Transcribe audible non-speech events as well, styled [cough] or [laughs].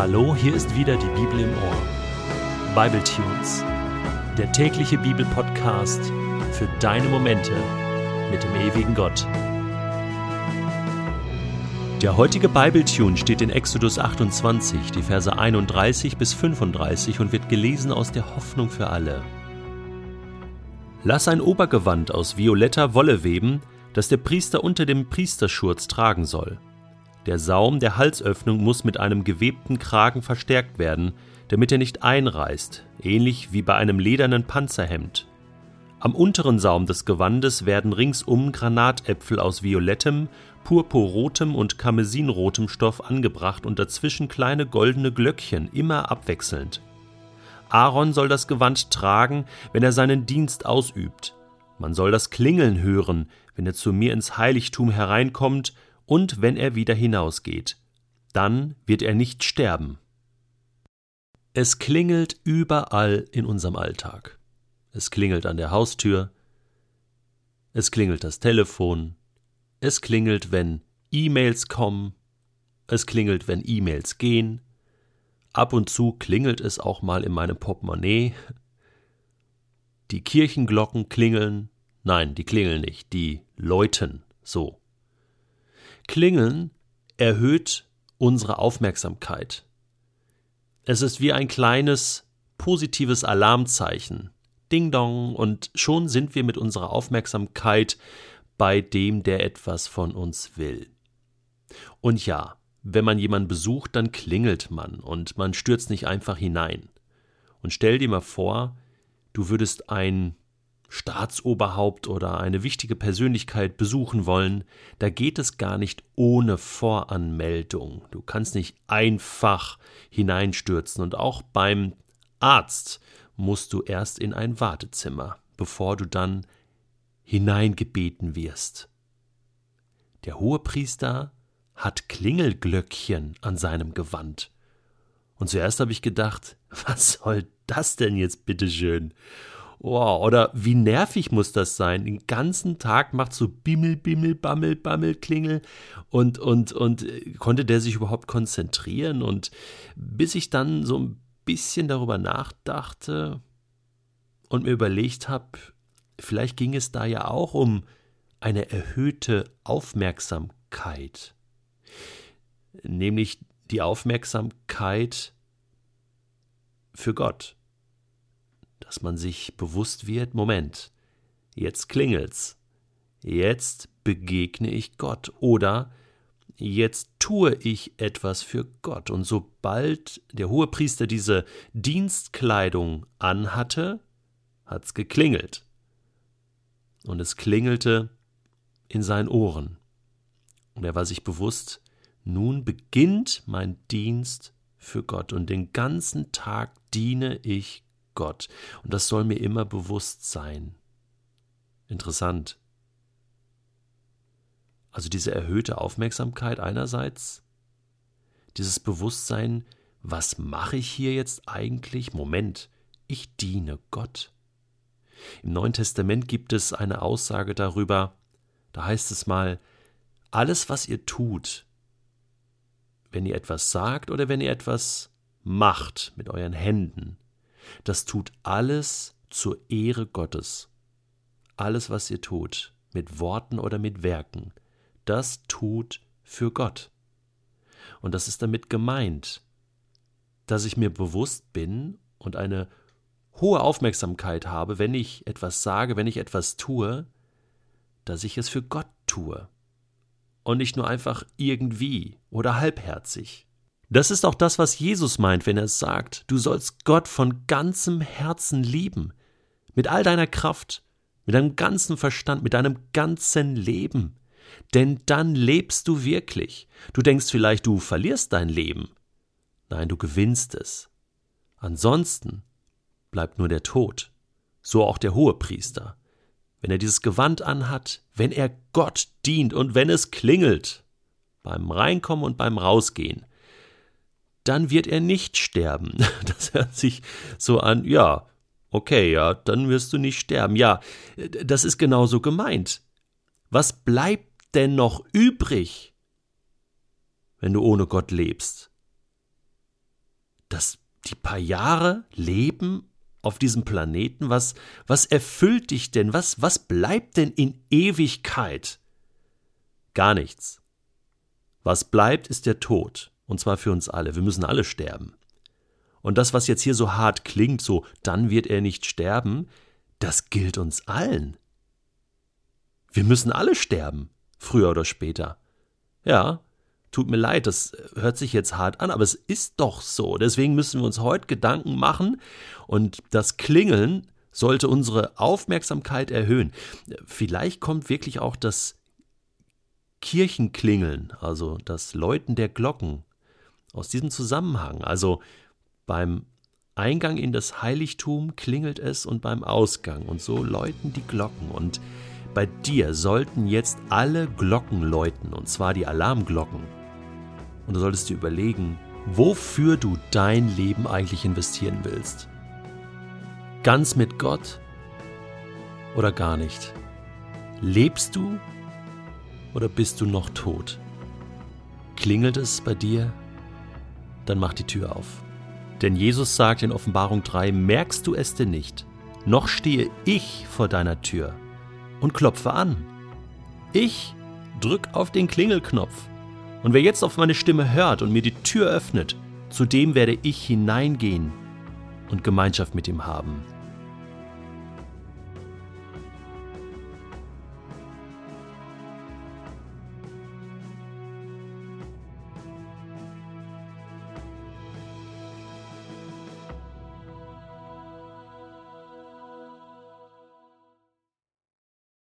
Hallo, hier ist wieder die Bibel im Ohr. Bible Tunes, der tägliche Bibelpodcast für deine Momente mit dem ewigen Gott. Der heutige Bible Tune steht in Exodus 28, die Verse 31 bis 35 und wird gelesen aus der Hoffnung für alle. Lass ein Obergewand aus violetter Wolle weben, das der Priester unter dem Priesterschurz tragen soll. Der Saum der Halsöffnung muss mit einem gewebten Kragen verstärkt werden, damit er nicht einreißt, ähnlich wie bei einem ledernen Panzerhemd. Am unteren Saum des Gewandes werden ringsum Granatäpfel aus violettem, purpurrotem und karmesinrotem Stoff angebracht und dazwischen kleine goldene Glöckchen, immer abwechselnd. Aaron soll das Gewand tragen, wenn er seinen Dienst ausübt. Man soll das Klingeln hören, wenn er zu mir ins Heiligtum hereinkommt und wenn er wieder hinausgeht. Dann wird er nicht sterben. Es klingelt überall in unserem Alltag. Es klingelt an der Haustür, es klingelt das Telefon, es klingelt, wenn E-Mails kommen, es klingelt, wenn E-Mails gehen, ab und zu klingelt es auch mal in meinem Portemonnaie, die Kirchenglocken klingeln, nein, die klingeln nicht, die läuten so. Klingeln erhöht unsere Aufmerksamkeit. Es ist wie ein kleines positives Alarmzeichen. Ding dong, und schon sind wir mit unserer Aufmerksamkeit bei dem, der etwas von uns will. Und ja, wenn man jemanden besucht, dann klingelt man und man stürzt nicht einfach hinein. Und stell dir mal vor, du würdest ein Staatsoberhaupt oder eine wichtige Persönlichkeit besuchen wollen, da geht es gar nicht ohne Voranmeldung. Du kannst nicht einfach hineinstürzen und auch beim Arzt musst du erst in ein Wartezimmer, bevor du dann hineingebeten wirst. Der Hohepriester hat Klingelglöckchen an seinem Gewand. Und zuerst habe ich gedacht, [laughs] was soll das denn jetzt bitteschön? Oh, oder wie nervig muss das sein? Den ganzen Tag macht so Bimmel, Bimmel, Bammel, Bammel, Klingel und, und, und äh, konnte der sich überhaupt konzentrieren? Und bis ich dann so ein bisschen darüber nachdachte und mir überlegt habe, vielleicht ging es da ja auch um eine erhöhte Aufmerksamkeit, nämlich die Aufmerksamkeit für Gott dass man sich bewusst wird, Moment, jetzt klingelt's, jetzt begegne ich Gott oder jetzt tue ich etwas für Gott. Und sobald der Hohepriester diese Dienstkleidung anhatte, hat's geklingelt. Und es klingelte in seinen Ohren. Und er war sich bewusst, nun beginnt mein Dienst für Gott und den ganzen Tag diene ich Gott. Und das soll mir immer bewusst sein. Interessant. Also diese erhöhte Aufmerksamkeit einerseits, dieses Bewusstsein, was mache ich hier jetzt eigentlich? Moment, ich diene Gott. Im Neuen Testament gibt es eine Aussage darüber, da heißt es mal, alles, was ihr tut, wenn ihr etwas sagt oder wenn ihr etwas macht mit euren Händen, das tut alles zur Ehre Gottes. Alles, was ihr tut, mit Worten oder mit Werken, das tut für Gott. Und das ist damit gemeint, dass ich mir bewusst bin und eine hohe Aufmerksamkeit habe, wenn ich etwas sage, wenn ich etwas tue, dass ich es für Gott tue und nicht nur einfach irgendwie oder halbherzig. Das ist auch das, was Jesus meint, wenn er sagt, du sollst Gott von ganzem Herzen lieben, mit all deiner Kraft, mit deinem ganzen Verstand, mit deinem ganzen Leben. Denn dann lebst du wirklich. Du denkst vielleicht, du verlierst dein Leben. Nein, du gewinnst es. Ansonsten bleibt nur der Tod. So auch der Hohepriester. Wenn er dieses Gewand anhat, wenn er Gott dient und wenn es klingelt, beim Reinkommen und beim Rausgehen, dann wird er nicht sterben. [laughs] Das hört sich so an, ja, okay, ja, dann wirst du nicht sterben. Ja, das ist genauso gemeint. Was bleibt denn noch übrig, wenn du ohne Gott lebst? dass die paar Jahre Leben auf diesem Planeten, was, was erfüllt dich denn? Was, was bleibt denn in Ewigkeit? Gar nichts. Was bleibt, ist der Tod. Und zwar für uns alle. Wir müssen alle sterben. Und das, was jetzt hier so hart klingt, so, dann wird er nicht sterben, das gilt uns allen. Wir müssen alle sterben, früher oder später. Ja, tut mir leid, das hört sich jetzt hart an, aber es ist doch so. Deswegen müssen wir uns heute Gedanken machen und das Klingeln sollte unsere Aufmerksamkeit erhöhen. Vielleicht kommt wirklich auch das Kirchenklingeln, also das Läuten der Glocken, aus diesem Zusammenhang. Also beim Eingang in das Heiligtum klingelt es und beim Ausgang und so läuten die Glocken und bei dir sollten jetzt alle Glocken läuten, und zwar die Alarmglocken. Und du solltest dir überlegen, wofür du dein Leben eigentlich investieren willst. Ganz mit Gott oder gar nicht? Lebst du oder bist du noch tot? Klingelt es bei dir? Dann mach die Tür auf. Denn Jesus sagt in Offenbarung 3, merkst du es denn nicht? Noch stehe ich vor deiner Tür und klopfe an. Ich drück auf den Klingelknopf. Und wer jetzt auf meine Stimme hört und mir die Tür öffnet, zu dem werde ich hineingehen und Gemeinschaft mit ihm haben.